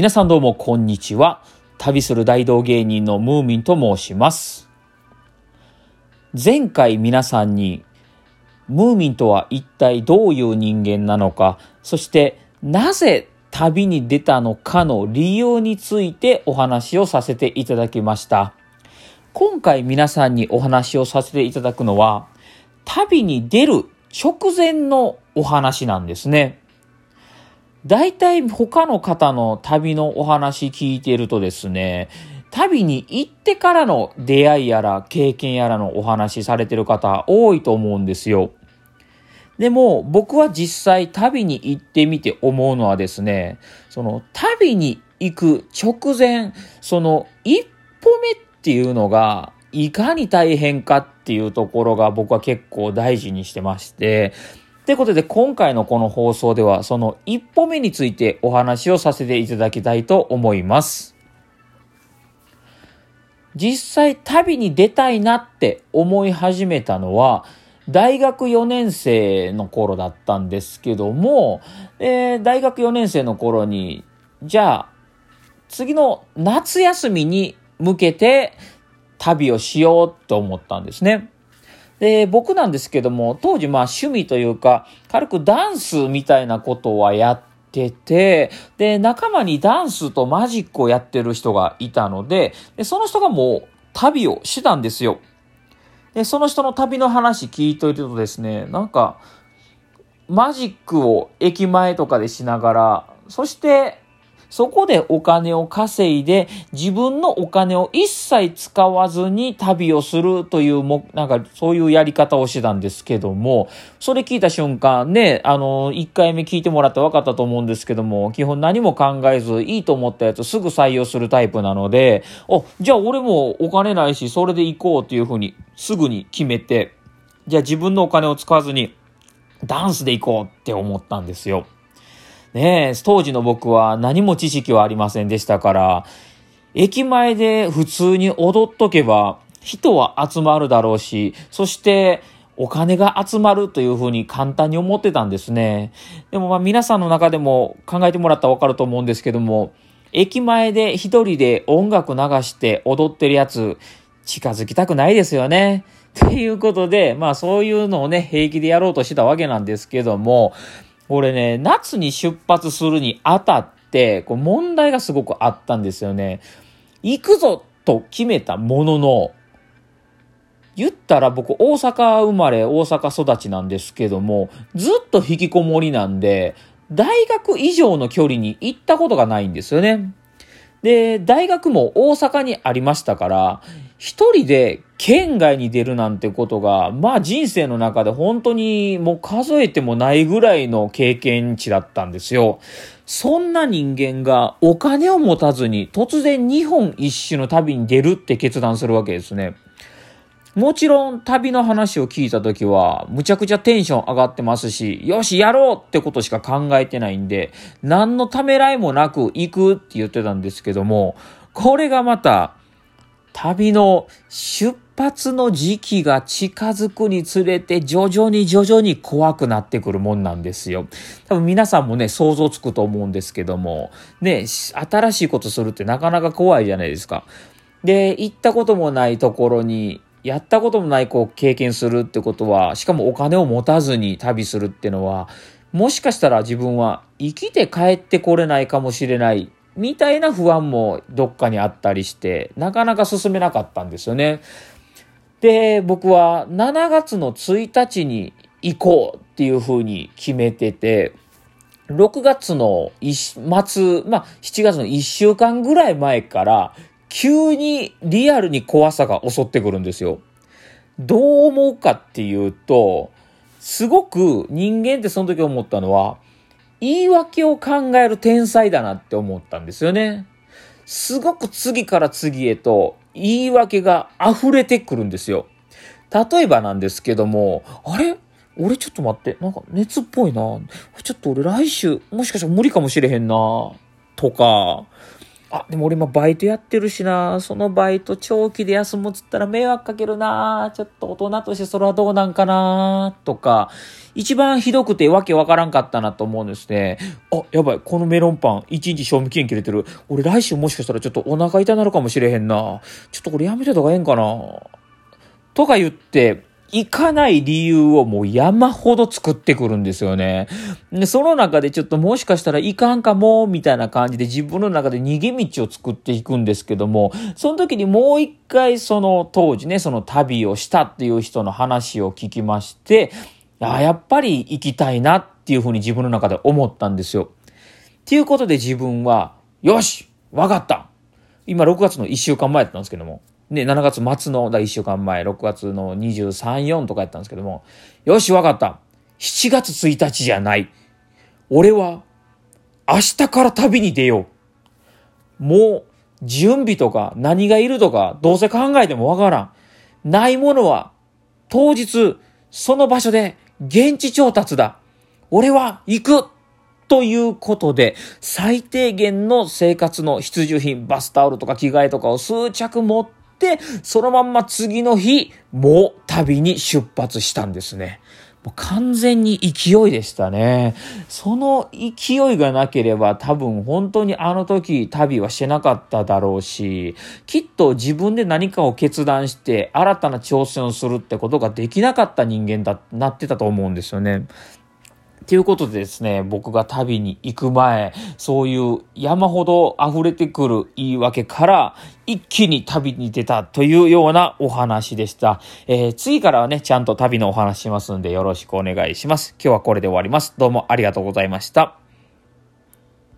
皆さんどうもこんにちは。旅する大道芸人のムーミンと申します。前回皆さんにムーミンとは一体どういう人間なのか、そしてなぜ旅に出たのかの理由についてお話をさせていただきました。今回皆さんにお話をさせていただくのは、旅に出る直前のお話なんですね。大体他の方の旅のお話聞いてるとですね、旅に行ってからの出会いやら経験やらのお話されてる方多いと思うんですよ。でも僕は実際旅に行ってみて思うのはですね、その旅に行く直前、その一歩目っていうのがいかに大変かっていうところが僕は結構大事にしてまして、ということで今回のこの放送ではその一歩目についてお話をさせていただきたいと思います。実際旅に出たいなって思い始めたのは大学4年生の頃だったんですけども、えー、大学4年生の頃にじゃあ次の夏休みに向けて旅をしようと思ったんですね。で、僕なんですけども、当時まあ趣味というか、軽くダンスみたいなことはやってて、で、仲間にダンスとマジックをやってる人がいたので、でその人がもう旅をしたんですよ。で、その人の旅の話聞いといてるとですね、なんか、マジックを駅前とかでしながら、そしてそこでお金を稼いで、自分のお金を一切使わずに旅をするというも、なんかそういうやり方をしてたんですけども、それ聞いた瞬間ね、あの、1回目聞いてもらって分かったと思うんですけども、基本何も考えず、いいと思ったやつすぐ採用するタイプなので、お、じゃあ俺もお金ないし、それで行こうっていうふうに、すぐに決めて、じゃあ自分のお金を使わずに、ダンスで行こうって思ったんですよ。ねえ、当時の僕は何も知識はありませんでしたから、駅前で普通に踊っとけば人は集まるだろうし、そしてお金が集まるというふうに簡単に思ってたんですね。でもまあ皆さんの中でも考えてもらったらわかると思うんですけども、駅前で一人で音楽流して踊ってるやつ、近づきたくないですよね。ということで、まあそういうのをね、平気でやろうとしてたわけなんですけども、俺ね、夏に出発するにあたって、こう問題がすごくあったんですよね。行くぞと決めたものの、言ったら僕大阪生まれ、大阪育ちなんですけども、ずっと引きこもりなんで、大学以上の距離に行ったことがないんですよね。で、大学も大阪にありましたから、一人で県外に出るなんてことが、まあ人生の中で本当にもう数えてもないぐらいの経験値だったんですよ。そんな人間がお金を持たずに突然日本一周の旅に出るって決断するわけですね。もちろん旅の話を聞いた時はむちゃくちゃテンション上がってますし、よしやろうってことしか考えてないんで、何のためらいもなく行くって言ってたんですけども、これがまた旅の出発の時期が近づくにつれて徐々に徐々に怖くなってくるもんなんですよ。多分皆さんもね、想像つくと思うんですけども、ね、新しいことするってなかなか怖いじゃないですか。で、行ったこともないところに、やったこともないこう経験するってことは、しかもお金を持たずに旅するってのは、もしかしたら自分は生きて帰ってこれないかもしれないみたいな不安もどっかにあったりして、なかなか進めなかったんですよね。で、僕は7月の1日に行こうっていうふうに決めてて、6月の末、まあ、7月の1週間ぐらい前から、急にリアルに怖さが襲ってくるんですよ。どう思うかっていうと、すごく人間ってその時思ったのは、言い訳を考える天才だなって思ったんですよね。すごく次から次へと言い訳が溢れてくるんですよ。例えばなんですけども、あれ？俺ちょっと待って、なんか熱っぽいな。ちょっと俺来週、もしかしたら無理かもしれへんな。とか、あ、でも俺今バイトやってるしな、そのバイト長期で休むっつったら迷惑かけるな、ちょっと大人としてそれはどうなんかな、とか、一番ひどくてわけわからんかったなと思うんですね。あ、やばい、このメロンパン、一日賞味期限切れてる。俺来週もしかしたらちょっとお腹痛なるかもしれへんな。ちょっとこれやめてた方がええんかな。とか言って、行かない理由をもう山ほど作ってくるんですよね。で、その中でちょっともしかしたらいかんかも、みたいな感じで自分の中で逃げ道を作っていくんですけども、その時にもう一回その当時ね、その旅をしたっていう人の話を聞きまして、あやっぱり行きたいなっていうふうに自分の中で思ったんですよ。っていうことで自分は、よしわかった今6月の1週間前だったんですけども、ね、7月末のだ1週間前、6月の23、4とかやったんですけども、よし、わかった。7月1日じゃない。俺は、明日から旅に出よう。もう、準備とか何がいるとか、どうせ考えてもわからん。ないものは、当日、その場所で現地調達だ。俺は行くということで、最低限の生活の必需品、バスタオルとか着替えとかを数着持って、、そのまんま次の日、もう旅に出発したんですね。もう完全に勢いでしたね。その勢いがなければ多分本当にあの時旅はしてなかっただろうし、きっと自分で何かを決断して新たな挑戦をするってことができなかった人間だ、なってたと思うんですよね。ということでですね、僕が旅に行く前、そういう山ほど溢れてくる言い訳から、一気に旅に出たというようなお話でした。えー、次からはね、ちゃんと旅のお話しますんでよろしくお願いします。今日はこれで終わります。どうもありがとうございました。